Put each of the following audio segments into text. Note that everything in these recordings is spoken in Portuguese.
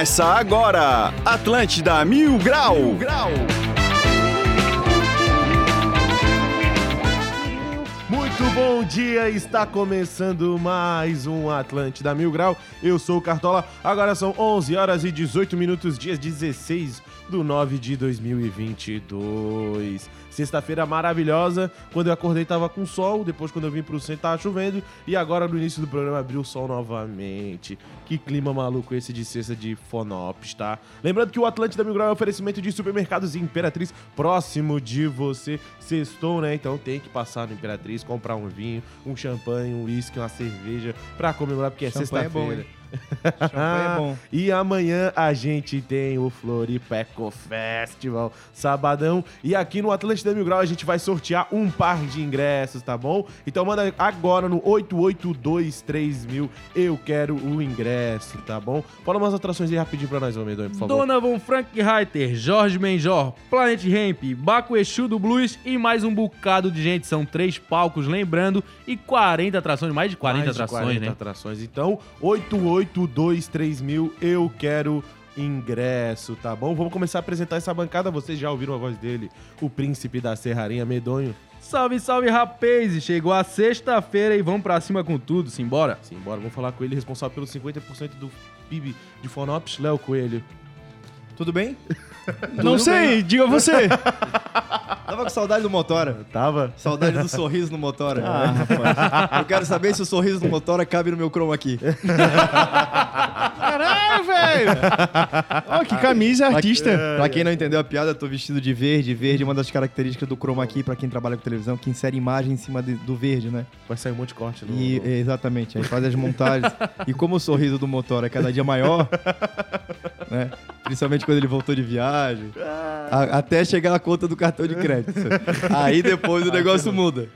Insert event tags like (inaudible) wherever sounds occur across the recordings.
Começa agora, Atlântida Mil Grau. Mil Grau. Muito bom dia, está começando mais um Atlântida Mil Grau. Eu sou o Cartola, agora são 11 horas e 18 minutos, dias 16 do 9 de 2022. Sexta-feira maravilhosa, quando eu acordei tava com sol, depois quando eu vim pro centro tava chovendo e agora no início do programa abriu o sol novamente. Que clima maluco esse de sexta de Fonops, tá? Lembrando que o Atlântida Mil Grau é um oferecimento de supermercados Imperatriz próximo de você. Sextou, né? Então tem que passar no Imperatriz, comprar um vinho, um champanhe, um uísque, uma cerveja pra comemorar, porque é sexta-feira. É (laughs) é bom. e amanhã a gente tem o Floripeco Festival, sabadão. E aqui no Atlântida Mil Grau a gente vai sortear um par de ingressos, tá bom? Então manda agora no 8823 Eu quero o ingresso, tá bom? Fala umas atrações aí rapidinho pra nós, Medonho, por favor. Donovan Frank Reiter, Jorge Menjor, Planet Ramp, Baco Exu do Blues e mais um bocado de gente. São três palcos, lembrando, e 40 atrações, mais de 40 mais atrações, de 40 né? atrações. Então, 88 823 mil, eu quero ingresso, tá bom? Vamos começar a apresentar essa bancada. Vocês já ouviram a voz dele, o príncipe da Serrarinha Medonho. Salve, salve, rapaz! Chegou a sexta-feira e vamos pra cima com tudo, simbora? Simbora, vamos falar com ele, responsável pelos 50% do PIB de Fonops, Léo Coelho. Tudo bem? (laughs) Não sei, bem. diga você. (laughs) Tava com saudade do Motora. Tava? Saudade do sorriso no Motora. Ah, rapaz. (laughs) Eu quero saber se o sorriso no Motora cabe no meu chroma aqui. (laughs) Caralho, velho! Oh, que camisa artista. Pra quem não entendeu a piada, eu tô vestido de verde. Verde é uma das características do chroma key pra quem trabalha com televisão, que insere imagem em cima de, do verde, né? Vai sair um monte de corte. No... E, exatamente. Aí faz as montagens. e como o sorriso do Motora é cada dia maior, né? Principalmente quando ele voltou de viagem. A, até chegar a conta do cartão de crédito. Aí depois o negócio muda.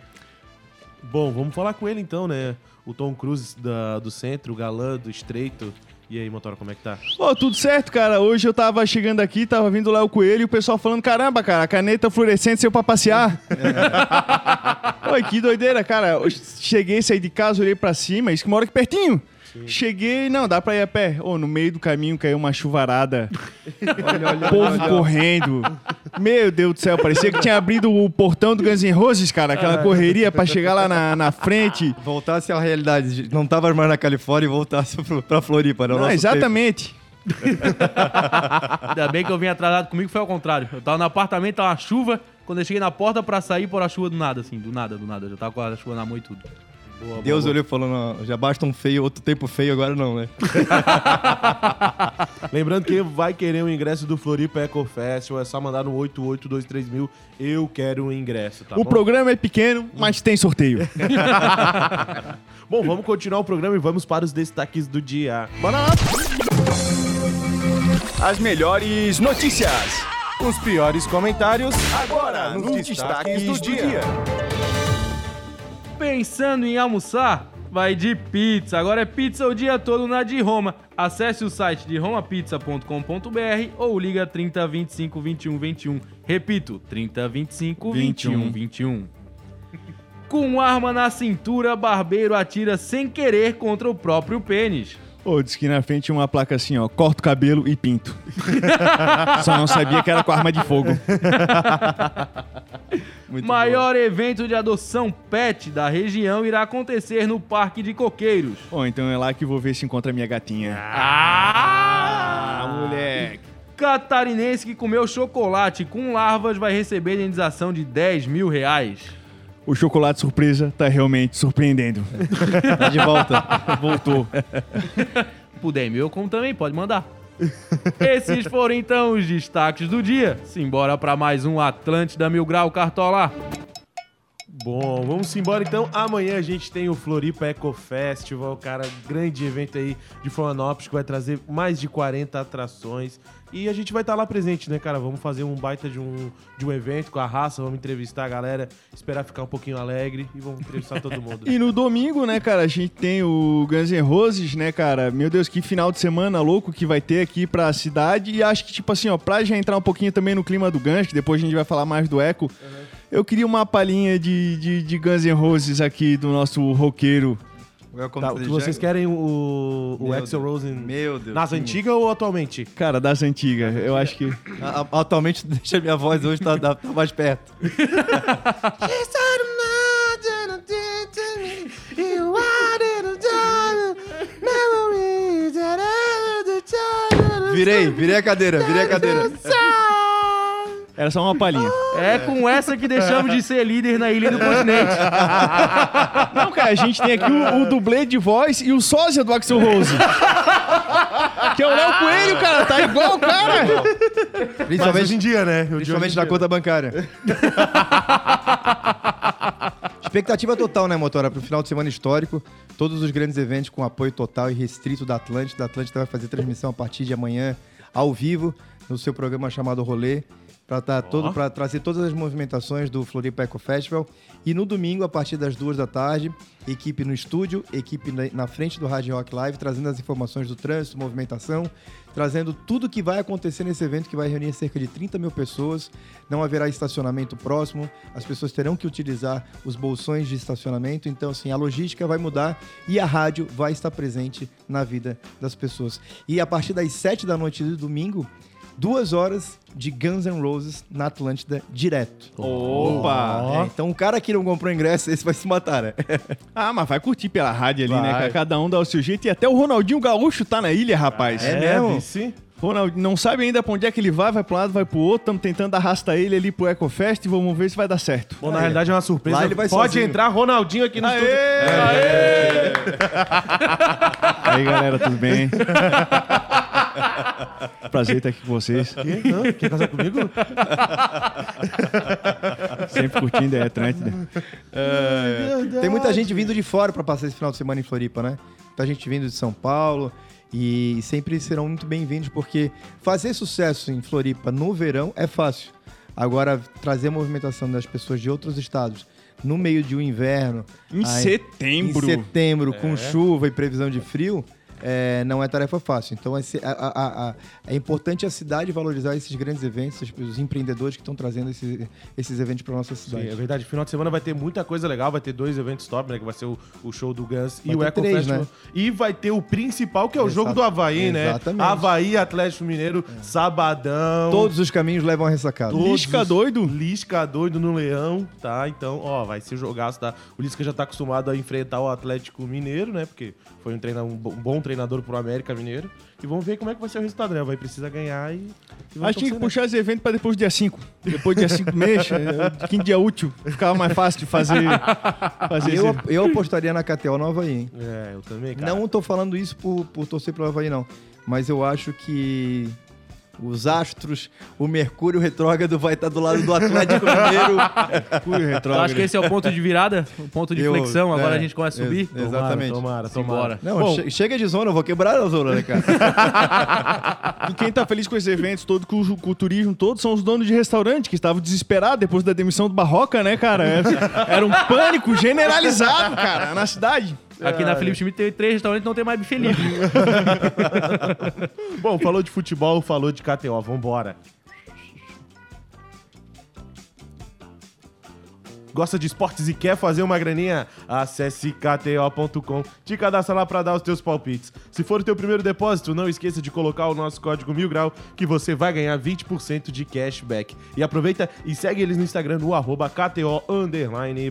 Bom, vamos falar com ele então, né? O Tom Cruise da, do centro, o galã do estreito. E aí, Motora, como é que tá? Ô, tudo certo, cara. Hoje eu tava chegando aqui, tava vindo lá o Coelho e o pessoal falando: caramba, cara, a caneta fluorescente saiu pra passear. É. (laughs) Oi, que doideira, cara. Eu cheguei, saí de casa, olhei pra cima, isso que mora aqui pertinho. Cheguei, não, dá pra ir a pé. Oh, no meio do caminho caiu uma chuvarada. (laughs) olha, olha, Povo olha, correndo. Meu Deus do céu, parecia que tinha abrido o portão do Guns N' Roses, cara. Aquela correria pra chegar lá na, na frente. Voltasse à realidade. Não tava mais na Califórnia e voltasse pra Floripa, não, exatamente. Ainda bem que eu vim atrasado comigo, foi ao contrário. Eu tava no apartamento, tava uma chuva. Quando eu cheguei na porta pra sair, por a chuva do nada, assim, do nada, do nada. Eu já tava com a chuva na mão e tudo. Boa, Deus boa, olhou e falou: não, já basta um feio, outro tempo feio, agora não, né? (laughs) Lembrando que vai querer o ingresso do Floripa Eco Festival, é só mandar no 8823 mil. Eu quero o ingresso, tá O bom? programa é pequeno, mas tem sorteio. (laughs) bom, vamos continuar o programa e vamos para os destaques do dia. Bora lá! As melhores notícias. Os piores comentários. Agora, nos, nos destaques, destaques, do, do dia. dia. Pensando em almoçar? Vai de pizza. Agora é pizza o dia todo na de Roma. Acesse o site de romapizza.com.br ou liga 30 25 21 21. Repito, 30 25 21 21. Com arma na cintura, barbeiro atira sem querer contra o próprio pênis. Ô, disse que na frente tinha uma placa assim, ó, corta o cabelo e pinto. (laughs) Só não sabia que era com arma de fogo. (laughs) Muito Maior bom. evento de adoção pet da região irá acontecer no Parque de Coqueiros. Bom, então é lá que vou ver se encontra minha gatinha. Ah, ah moleque. Catarinense que comeu chocolate com larvas vai receber indenização de 10 mil reais. O chocolate surpresa tá realmente surpreendendo. (laughs) tá de volta. Voltou. Puder meu, como também, pode mandar. Esses foram então os destaques do dia. Simbora para mais um Atlântida Mil Grau Cartola. Bom, vamos embora então. Amanhã a gente tem o Floripa Eco Festival, cara, grande evento aí de Florianópolis que vai trazer mais de 40 atrações. E a gente vai estar tá lá presente, né, cara? Vamos fazer um baita de um, de um evento com a raça, vamos entrevistar a galera, esperar ficar um pouquinho alegre e vamos entrevistar todo mundo. (laughs) e no domingo, né, cara, a gente tem o Guns N' Roses, né, cara? Meu Deus, que final de semana louco que vai ter aqui pra cidade. E acho que, tipo assim, ó, pra já entrar um pouquinho também no clima do Guns, que depois a gente vai falar mais do Eco, uhum. Eu queria uma palhinha de, de, de Guns N' Roses aqui do nosso roqueiro Tá, vocês querem o, o Meu Axel Deus. Rose Meu Deus. nas antigas ou atualmente? Cara, das antigas, eu acho que. A- a- Atualmente, deixa minha voz hoje tá, tá- tá mais perto. Virei, virei a cadeira, virei a cadeira. Era só uma palhinha. É com essa que deixamos de ser líder na ilha do continente. (laughs) Não, cara, a gente tem aqui o, o dublê de voz e o sósia do Axel Rose. que é o Léo Coelho, cara. Tá igual, cara. Mas Principalmente, hoje em dia, né? O de principalmente na dia. conta bancária. (laughs) Expectativa total, né, Motora? Pro final de semana histórico. Todos os grandes eventos com apoio total e restrito da Atlântida. A Atlântida vai fazer transmissão a partir de amanhã, ao vivo, no seu programa chamado Rolê. Pra, tá todo, trazer todas as movimentações do Floripa Eco Festival. E no domingo, a partir das duas da tarde, equipe no estúdio, equipe na, na frente do Rádio Rock Live, trazendo as informações do trânsito, movimentação, trazendo tudo que vai acontecer nesse evento, que vai reunir cerca de 30 mil pessoas. Não haverá estacionamento próximo, as pessoas terão que utilizar os bolsões de estacionamento. Então, assim, a logística vai mudar e a rádio vai estar presente na vida das pessoas. E a partir das 7 da noite do domingo, duas horas de Guns N' Roses na Atlântida direto. Opa! É, então, o cara que não comprou ingresso, esse vai se matar, né? (laughs) Ah, mas vai curtir pela rádio ali, Vai. né? Cada um dá o seu jeito. E até o Ronaldinho Gaúcho tá na ilha, rapaz. É mesmo? Sim. Ronaldinho não sabe ainda pra onde é que ele vai, vai pra um lado, vai pro outro. Estamos tentando arrastar ele ali pro Ecofest e vamos ver se vai dar certo. Bom, na realidade é uma surpresa. Lá ele vai Pode sozinho. entrar Ronaldinho aqui no Aê! estúdio. Aê! (laughs) Aí, galera, tudo bem? (laughs) (laughs) Prazer estar aqui com vocês. Quê? Hã? Quer casar comigo? (laughs) Sempre curtindo a Atlântida. Tem muita gente vindo de fora para passar esse final de semana em Floripa, né? Muita gente vindo de São Paulo e sempre serão muito bem-vindos porque fazer sucesso em Floripa no verão é fácil. Agora, trazer a movimentação das pessoas de outros estados no meio de um inverno, Em aí- setembro. em setembro, com chuva e previsão de frio, é, não é tarefa fácil. Então, esse- a- a- a- é importante a cidade valorizar esses grandes eventos, os, os empreendedores que estão trazendo esses, esses eventos para nossa Sim, cidade. é verdade. Final de semana vai ter muita coisa legal. Vai ter dois eventos top, né? Que vai ser o, o show do Guns e o Eco três, Festival. né? E vai ter o principal, que é o Exato. jogo do Havaí, né? Exatamente. É. Havaí, Atlético Mineiro, sabadão. Todos os caminhos levam a ressacada. Todos Lisca os- doido. Lisca doido no Leão, tá? Então, ó, vai ser jogaço, tá? O Lisca já tá acostumado a enfrentar o Atlético Mineiro, né? Porque foi um, treina, um bo- bom treinador pro América Mineiro. E vamos ver como é que vai ser o resultado, né? Vai precisar ganhar e. e Acho que tinha que né? puxar esse evento pra depois do dia 5. Depois do dia 5 mês, é, quinto dia útil. Ficava mais fácil de fazer, fazer Eu, esse... eu apostaria na KTO no Havaí, hein? É, eu também, cara. Não tô falando isso por, por torcer pelo Havaí, não. Mas eu acho que os astros, o Mercúrio retrógrado vai estar do lado do Atlético Mineiro. Mercúrio Eu retrógrado. acho que esse é o ponto de virada, o ponto de Eu- inflexão. Agora é, a gente começa a subir. ex- Exatamente. Tomara, tomara, tomara. Não, Bom, che- chega de zona, eu vou quebrar a zona, né, cara? (laughs) E quem tá feliz com esses eventos todo, com, o- com o turismo todo, são os donos de restaurante, que estavam desesperados depois da demissão do Barroca, né, cara? (laughs) Era um pânico generalizado, cara, na cidade. Aqui na Felipe Schmidt tem três restaurantes não tem mais bife livre. (laughs) Bom, falou de futebol, falou de KTO, vambora. Gosta de esportes e quer fazer uma graninha? Acesse kto.com, te cadastra lá pra dar os teus palpites. Se for o teu primeiro depósito, não esqueça de colocar o nosso código Mil Grau, que você vai ganhar 20% de cashback. E aproveita e segue eles no Instagram no arroba KTO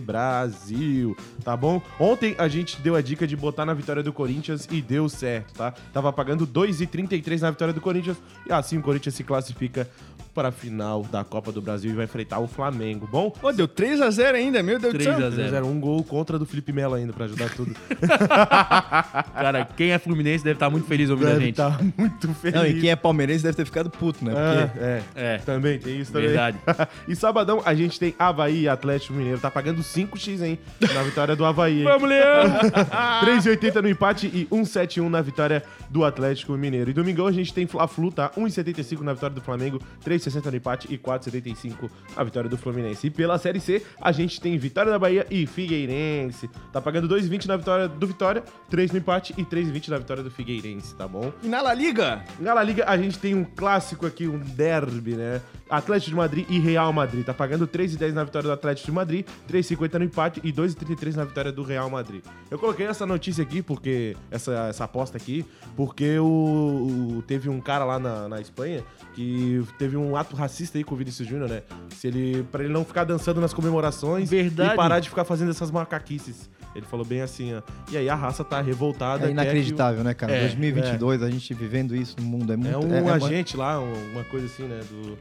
Brasil, tá bom? Ontem a gente deu a dica de botar na vitória do Corinthians e deu certo, tá? Tava pagando 2,33 na vitória do Corinthians e assim o Corinthians se classifica para a final da Copa do Brasil e vai enfrentar o Flamengo, bom? Pô, deu 3x0 ainda, meu Deus do 3 céu. a 0. Fizeram um gol contra do Felipe Melo ainda pra ajudar tudo. (laughs) Cara, quem é Fluminense deve estar muito feliz ouvindo a Deve gente. tá muito feliz. Não, e quem é palmeirense deve ter ficado puto, né? Porque Ah, é, É. também tem isso também. Verdade. (laughs) e sabadão a gente tem Havaí e Atlético Mineiro. Tá pagando 5x, hein? Na vitória do Havaí, hein? Vamos, Leão! 3,80 (laughs) no empate e 1,71 na vitória do Atlético Mineiro. E domingão a gente tem Fla-Flu, tá? 1,75 na vitória do Flamengo, 3,60 no empate e 4,75 na vitória do Fluminense. E pela Série C, a gente tem Vitória da Bahia e Figueirense. Tá pagando 2,20 na vitória do Vitória, 3 no empate e 3,20 na vitória do Figueirense, tá bom? E na La Liga? Na La Liga, a gente tem um clássico aqui, um derby, né? Atlético de Madrid e Real Madrid. Tá pagando 3,10 na vitória do Atlético de Madrid, 3,50 no empate e 2,33 na vitória do Real Madrid. Eu coloquei essa notícia aqui, porque. Essa, essa aposta aqui, porque o, o- teve um cara lá na, na Espanha que teve um ato racista aí com o Vinícius Júnior, né? Se ele, pra ele não ficar dançando nas comemorações Verdade. e parar de ficar fazendo essas macaquices. Ele falou bem assim, ó. E aí a raça tá revoltada. É o- inacreditável, né, cara? É, 2022, a gente vivendo isso no mundo. É, muito, É um é- é- agente lá, um- uma coisa assim, né? Do...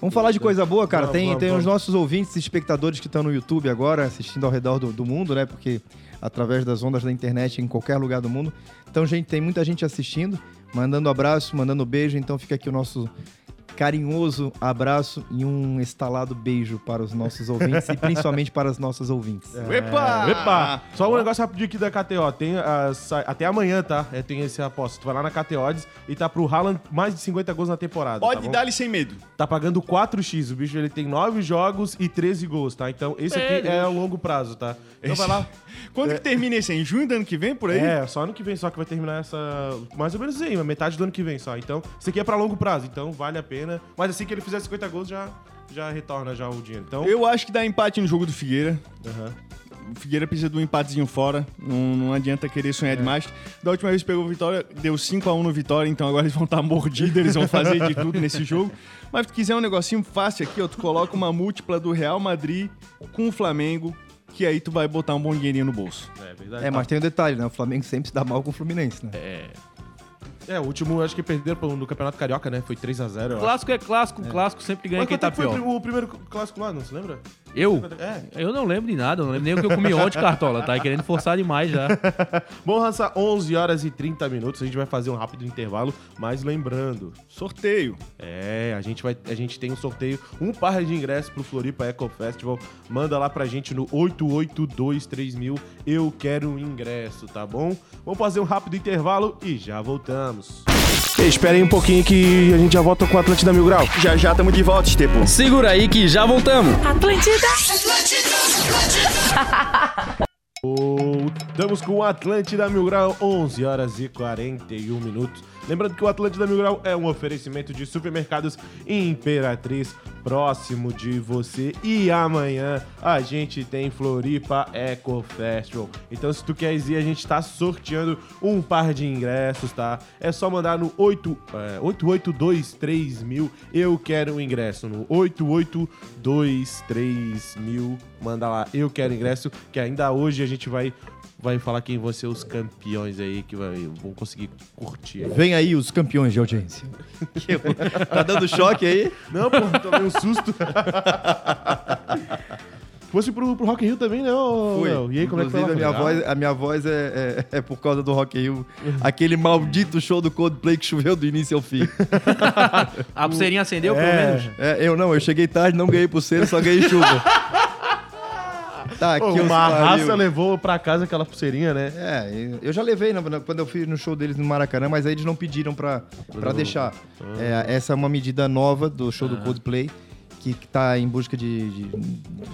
Vamos falar de coisa boa, cara. Vamos, tem vamos, tem os nossos ouvintes e espectadores que estão no YouTube agora, assistindo ao redor do, do mundo, né? Porque através das ondas da internet em qualquer lugar do mundo. Então, gente, tem muita gente assistindo, mandando abraço, mandando beijo. Então, fica aqui o nosso carinhoso abraço e um estalado beijo para os nossos ouvintes e principalmente para as nossas ouvintes. Epa! Epa! Só um negócio rapidinho aqui da KTO. Tem, sa- até amanhã, tá? É, tem esse aposta. Tu vai lá na KTO Odds e tá pro Haaland mais de 50 gols na temporada. Pode tá dar-lhe sem medo. Tá pagando 4x. O bicho ele tem 9 jogos e 13 gols, tá? Então esse aqui é a longo prazo, tá? Então vai lá. (laughs) Quando que termina esse? Em junho do ano que vem, por aí? É, só ano que vem só que vai terminar essa. Mais ou menos aí, uma metade do ano que vem só. Então, isso aqui é pra longo prazo, então vale a pena. Mas assim que ele fizer 50 gols, já, já retorna já o dinheiro. Então. Eu acho que dá empate no jogo do Figueira. Aham. O Figueira precisa de um empatezinho fora. Não, não adianta querer sonhar demais. Da última vez que pegou Vitória, deu 5x1 no Vitória, então agora eles vão estar mordidos, eles vão fazer de tudo nesse jogo. Mas se tu quiser um negocinho fácil aqui, ó, tu coloca uma múltipla do Real Madrid com o Flamengo, que aí tu vai botar um bom dinheirinho no bolso. É verdade. É, mas tem um detalhe, né? O Flamengo sempre se dá mal com o Fluminense, né? É, o último acho que perderam no Campeonato Carioca, né? Foi 3x0. Clássico é clássico, clássico sempre ganha Mas quem tá é foi pior. prim- o primeiro clássico lá, não se lembra? Eu? É. Eu não lembro de nada, eu não lembro nem o que eu comi ontem, Cartola. Tá querendo forçar demais já. (laughs) Bom, Raça, 11 horas e 30 minutos. A gente vai fazer um rápido intervalo, mas lembrando, Sorteio. é, a gente vai, a gente tem um sorteio, um par de ingressos pro Floripa Eco Festival. Manda lá pra gente no 8823 Eu quero um ingresso, tá bom? Vamos fazer um rápido intervalo e já voltamos. Espera aí um pouquinho que a gente já volta com a Atlântida Mil Grau. Já já estamos de volta, Estepo. Segura aí que já voltamos. Atlântida. Estamos com o Atlântida Mil Grau, 11 horas e 41 minutos. Lembrando que o Atlântida Mil Grau é um oferecimento de supermercados Imperatriz próximo de você. E amanhã a gente tem Floripa Eco Festival. Então, se tu quer ir, a gente tá sorteando um par de ingressos, tá? É só mandar no 8, é, 8823 mil. Eu quero um ingresso no 8823 mil. Manda lá, eu quero ingresso. Que ainda hoje a gente vai. Vai falar quem vão ser os campeões aí que vai, vão conseguir curtir. aí. Vem aí os campeões de audiência. (laughs) tá dando choque aí? Não, pô, tomei um susto. Fosse pro, pro Rock Rio também, né, ô, Léo? E aí, como é que foi lá? Inclusive, a minha voz, a minha voz é, é, é por causa do Rock in Rio. Aquele maldito show do Coldplay que choveu do início ao fim. (laughs) A pulseirinha acendeu, pelo É. menos? É, eu não, eu cheguei tarde, não ganhei pulseira, só ganhei chuva. Tá, aqui Pô, os uma pariu. raça levou pra casa aquela pulseirinha, né? É, eu já levei na- na- quando eu fiz no show deles no Maracanã, mas aí eles não pediram pra, pra deixar. É, essa é uma medida nova do show do Coldplay, que, que tá em busca de, de,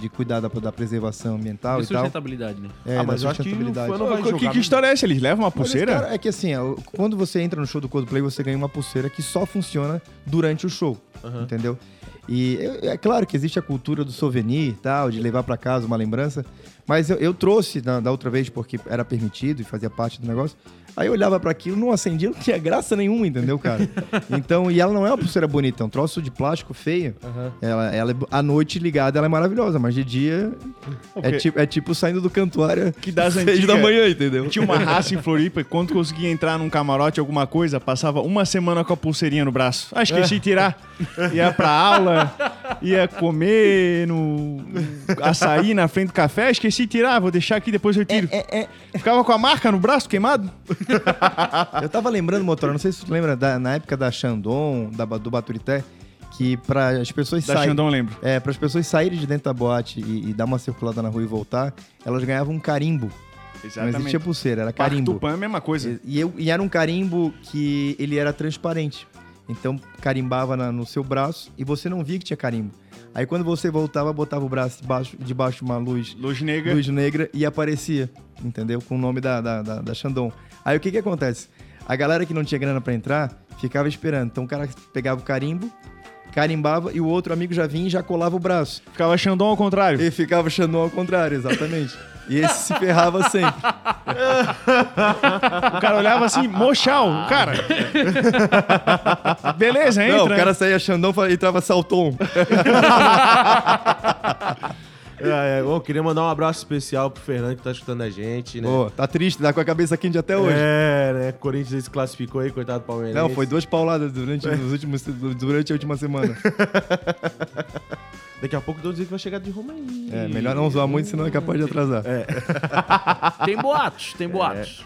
de cuidar da, da preservação ambiental E e tal. sustentabilidade, né? É, ah, mas eu acho que o sustentabilidade. fã não vai Que, jogar. que história é essa? Eles levam uma pulseira? cara, é que assim, ó, quando você entra no show do Coldplay, você ganha uma pulseira que só funciona durante o show, entendeu? E é, é claro que existe a cultura do souvenir e tal, de levar pra casa uma lembrança, mas eu, eu trouxe da, da outra vez porque era permitido e fazia parte do negócio. Aí eu olhava pra aquilo, não acendia, não tinha graça nenhuma, entendeu, cara? (laughs) Então, e ela não é uma pulseira bonita, é um troço de plástico feio. Ela, ela é, à noite ligada, ela é maravilhosa, mas de dia é, Ok. tipo, é tipo saindo do cantuária (laughs) Que das seis da manhã, entendeu? Tinha uma (laughs) raça em Floripa e quando conseguia entrar num camarote, alguma coisa, passava uma semana com a pulseirinha no braço. Ah, esqueci de tirar. Ia pra aula, ia comer no açaí na frente do café, esqueci de tirar, vou deixar aqui, depois eu tiro. Ficava com a marca no braço queimado? (laughs) Eu tava lembrando, Motora, não sei se tu lembra, da- na época da Xandon, da, do Baturité, que para as pessoas Da saírem... Xandão, lembro. É, para as pessoas saírem de dentro da boate e, e dar uma circulada na rua e voltar, elas ganhavam um carimbo. Não existia pulseira, era carimbo. Tupã é a mesma coisa. E, e eu- e era um carimbo que ele era transparente. Então carimbava na- no seu braço e você não via que tinha carimbo. Aí quando você voltava, botava o braço debaixo, debaixo de uma luz Luz negra. luz negra e aparecia, entendeu? Com o nome da, da, da, da Xandão. Aí o que que acontece? A galera que não tinha grana pra entrar ficava esperando. Então o cara pegava o carimbo, carimbava e o outro amigo já vinha e já colava o braço. Ficava Xandão ao contrário. E ficava Xandão ao contrário, exatamente. (laughs) E esse se ferrava sempre. O cara olhava assim, mochal, o cara. Beleza, entra. Não, o cara saía Xandão e entrava Salton. É, é, bom, queria mandar um abraço especial pro Fernando que tá escutando a gente, né? Pô, tá triste, tá com a cabeça quente até hoje. É, né? Corinthians se classificou aí, coitado do Palmeiras. Não, foi duas pauladas durante, os últimos, durante a última semana. (laughs) Daqui a pouco eu dizer que vai chegar de Roma aí. É, melhor não zoar muito, senão é capaz de atrasar. Tem boatos, tem boatos.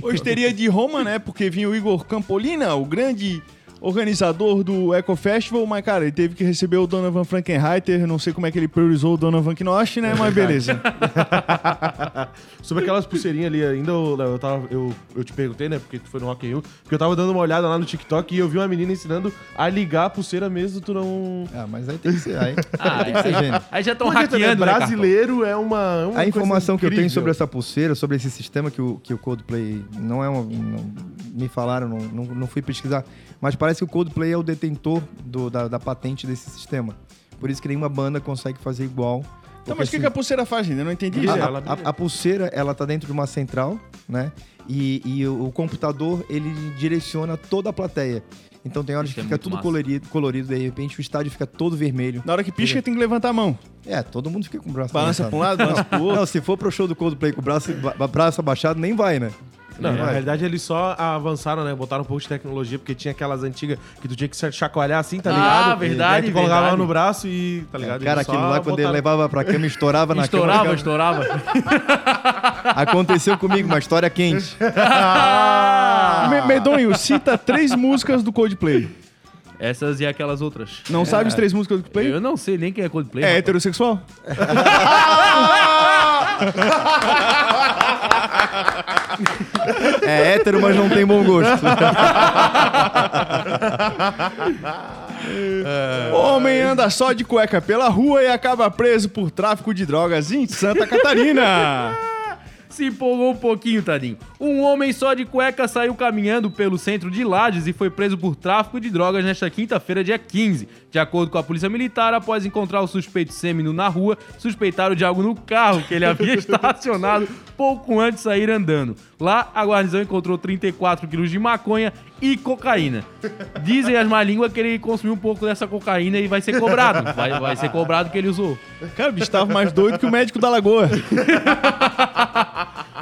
Hoje teria de Roma, né? Porque vinha o Igor Campolina, o grande organizador do Eco Festival, mas, cara, ele teve que receber o Donovan Frankenreiter. Não sei como é que ele priorizou o Donovan Knost, né? Mas beleza. (laughs) Sobre aquelas pulseirinhas ali, ainda eu, eu, tava, eu, eu te perguntei, né? Porque tu foi no Rock in Rio. Porque eu tava dando uma olhada lá no TikTok e eu vi uma menina ensinando a ligar a pulseira mesmo, tu não... Ah, mas aí tem que ser. Aí, Ah, (laughs) tem que ser gênio. Aí já estão também hackeando, né, brasileiro é uma, uma A informação coisa que eu tenho sobre essa pulseira, sobre esse sistema que o, que o Coldplay não é um, não- me falaram, não, não, não fui pesquisar, mas parece que o Coldplay é o detentor do- da, da patente desse sistema. Por isso que nenhuma banda consegue fazer igual. Então, mas o que, assim, que a pulseira faz, ainda? Eu não entendi. A, ela a- a pulseira, ela tá dentro de uma central, né? E, e o, o computador, ele direciona toda a plateia. Então tem horas Isso que é fica tudo massa. colorido, colorido, de repente o estádio fica todo vermelho. Na hora que pisca, tem que levantar a mão. É, todo mundo fica com o braço Balança pra um lado, balança pro outro. Não, se for pro show do Coldplay com o braço, braço abaixado, nem vai, né? Não, na vai. realidade eles só avançaram, né? Botaram um pouco de tecnologia, porque tinha aquelas antigas que tu tinha que chacoalhar assim, tá Ah, ligado? verdade, E tu colocava verdade. no braço e, tá ligado? Cara, Eles só aquilo lá, quando ele levava pra cama, estourava na Estourava, cama. estourava. (laughs) Aconteceu comigo, uma história quente. (laughs) Me- Medonho, cita três músicas do Coldplay. Essas e aquelas outras. Não sabe as três músicas do Coldplay? Eu não sei nem quem é Coldplay. É rapaz. heterossexual? (laughs) É hétero, mas não tem bom gosto. (laughs) Homem anda só de cueca pela rua e acaba preso por tráfico de drogas em Santa Catarina. Se empolgou um pouquinho, tadinho. Um homem só de cueca saiu caminhando pelo centro de Lages e foi preso por tráfico de drogas nesta quinta-feira, dia 15. De acordo com a polícia militar, após encontrar o suspeito sêmino na rua, suspeitaram de algo no carro que ele havia (laughs) estacionado pouco antes de sair andando. Lá, a guarnição encontrou 34 quilos de maconha e cocaína. Dizem as má línguas que ele consumiu um pouco dessa cocaína e vai ser cobrado. Vai, vai ser cobrado que ele usou. Cara, o bicho tava mais doido que o médico da lagoa.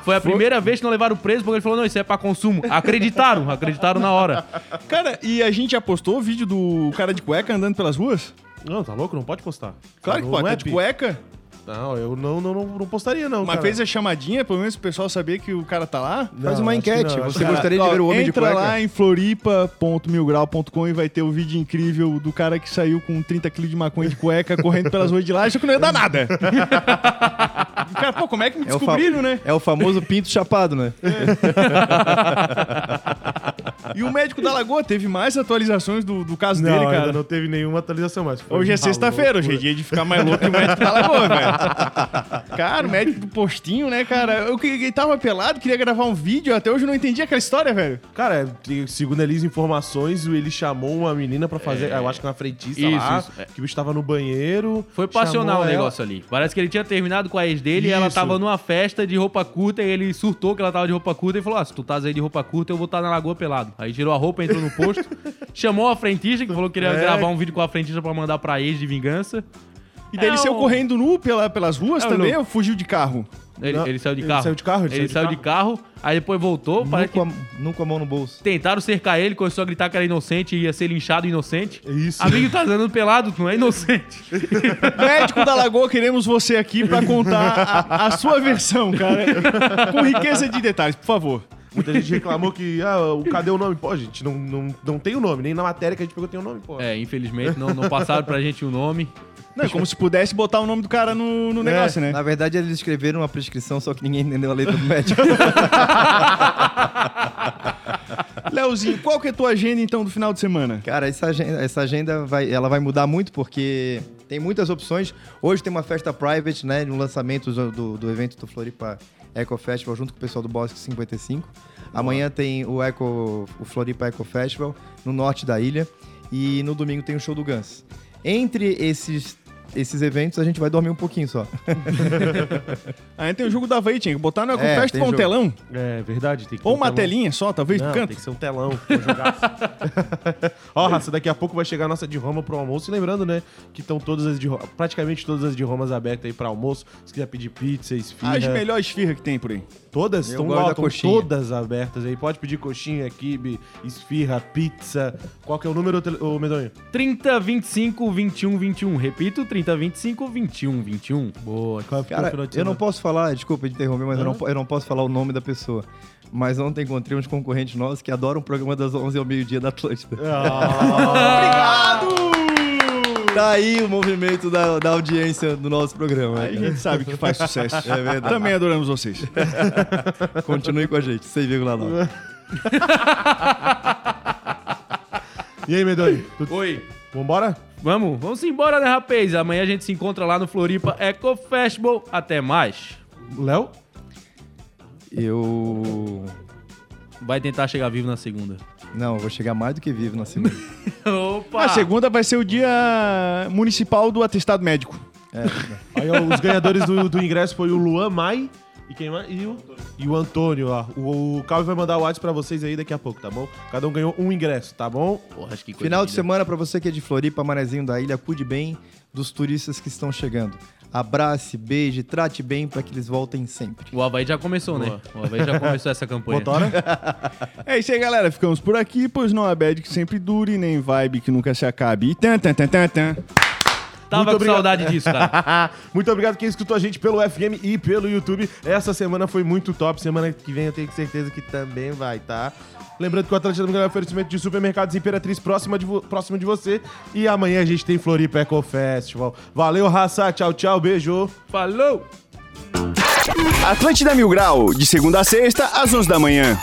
Foi a primeira vez que não levaram preso porque ele falou: não, isso é pra consumo. Acreditaram, acreditaram na hora. Cara, e a gente já postou o vídeo do cara de cueca andando pelas ruas? Não, tá louco? Não pode postar. Claro que pode, é tá de cueca. Não, eu não, não, não, não postaria, não. Mas cara. fez a chamadinha, pelo menos o pessoal saber que o cara tá lá. Não, Faz uma enquete. não, Você que- gostaria de Ó, ver o homem de entra cueca? lá em floripa.milgrau.com e vai ter o vídeo incrível do cara que saiu com 30 kg de maconha de cueca correndo pelas ruas de lá, achou que não ia dar nada. (laughs) cara, pô, como é que me É descobriram, né? é o famoso pinto chapado, né? (laughs) E o médico da Lagoa teve mais atualizações do, do caso Não, dele, ainda cara. não teve nenhuma atualização mais. Hoje é sexta-feira, hoje é dia de ficar mais louco que o médico da Lagoa, velho. Cara, o médico do postinho, né, cara? Eu que tava pelado, queria gravar um vídeo, até hoje eu não entendi aquela história, velho. Cara, é, segundo eles informações, ele chamou uma menina pra fazer, eu acho que uma frentista Isso, lá, isso, é. que o bicho tava no banheiro. Foi passional o ela- negócio ali. Parece que ele tinha terminado com a ex dele e ela Isso. tava numa festa de roupa curta e ele surtou que ela tava de roupa curta e falou: Ah, se tu tás aí de roupa curta, eu vou estar na lagoa pelado. Aí tirou a roupa, entrou no posto, (laughs) chamou a frentista, que falou que queria É. gravar um vídeo com a frentista pra mandar pra ex de vingança. E daí É ele saiu o- correndo nu pela, pelas ruas É também ou fugiu de carro? Ele, ele saiu de ele carro. saiu de carro, ele Ele, saiu saiu de de carro, aí depois voltou. Nunca, Parece que nunca a mão no bolso. tentaram cercar ele, começou a gritar que era inocente e ia ser linchado inocente. Isso. Amigo, tá andando pelado, não é inocente. (laughs) Médico da Lagoa, queremos você aqui pra contar a, a sua versão, cara. (laughs) Com riqueza de detalhes, por favor. Muita gente reclamou que, ah, o- cadê o nome? Pô, gente, não, não, não tem o nome, nem na matéria que a gente pegou tem o nome, pô. É, infelizmente não, não passaram pra gente o nome. Não, é como se pudesse botar o nome do cara no, no negócio, né? Na verdade, eles escreveram uma prescrição, só que ninguém entendeu a letra do médico. (laughs) Leozinho, qual que é a tua agenda, então, do final de semana? Cara, essa agenda, essa agenda vai, ela vai mudar muito porque tem muitas opções. Hoje tem uma festa private, né? No lançamento do, do, do evento do Floripa Eco Festival junto com o pessoal do Bosque 55. Amanhã tem o Eco, o Floripa Eco Festival no norte da ilha. e no domingo tem o show do Guns. Entre esses, esses eventos, a gente vai dormir um pouquinho só. (laughs) Aí tem o jogo da Havaí, tinha que botar no É, EcoFest tem um telão. É verdade, tem que ter Ou um uma telão. telinha só, talvez, Não, canto. tem que ser um telão. pra eu jogar. (laughs) Ó, Raça, daqui a pouco vai chegar a nossa de Roma pro almoço. E lembrando, né, que estão todas as de Ro- praticamente todas as de Romas abertas aí pra almoço. Se quiser pedir pizza, esfirra. As melhores esfirras que tem por aí. Todas estão todas abertas aí. Pode pedir coxinha, quibe, esfirra, pizza. Qual que é o número, ô Medonho? 30, 25, 21, 21. Repito, 30, 25, 21, 21. Boa. Qual é o Cara, final de eu não posso falar, desculpa de interromper, mas eu não, eu não posso falar o nome da pessoa. Mas ontem encontrei uns concorrentes nossos que adoram o programa das 11 ao meio-dia da Atlântida. (laughs) Obrigado! Tá aí o movimento da, da audiência do nosso programa. Aí a gente sabe que faz sucesso. É verdade. Também adoramos vocês. (laughs) Continue com a gente, 6,9. (laughs) E aí, Medonho? Tu- Oi. Vambora? Vamos, vamos embora, né, rapaz? Amanhã a gente se encontra lá no Floripa Eco Festival. Até mais. Léo? Eu. Vai tentar chegar vivo na segunda. Não, eu vou chegar mais do que vivo na segunda. (laughs) Opa! A segunda vai ser o dia municipal do atestado médico. É, Aí ó, os ganhadores do, do ingresso foi o Luan Mai e quem mais? E o, e o Antônio, ó. O, o Calvin vai mandar o WhatsApp pra vocês aí daqui a pouco, tá bom? Cada um ganhou um ingresso, tá bom? Porra, acho que coisa Final de linda. semana pra você que é de Floripa, Manezinho da Ilha, cuide bem dos turistas que estão chegando. Abrace, beije, trate bem pra que eles voltem sempre. O Havaí já começou, né? O Havaí já começou essa campanha. Motora? (laughs) É isso aí, galera. Ficamos por aqui, pois não há bad que sempre dure, nem vibe que nunca se acabe. E tan, tan, tan, tan, tan. Tava Muito com obrigado. saudade disso, cara. (laughs) muito obrigado quem escutou a gente pelo FM e pelo YouTube. Essa semana foi muito top. Semana que vem eu tenho certeza que também vai, tá? Lembrando que o Atlântica do Miguel é um oferecimento de supermercados Imperatriz próxima de próximo de você. E amanhã a gente tem Floripa Eco Festival. Valeu, raça. Tchau, tchau. Beijo. Falou! Atlântida Mil Grau, de segunda a sexta, às 11 da manhã.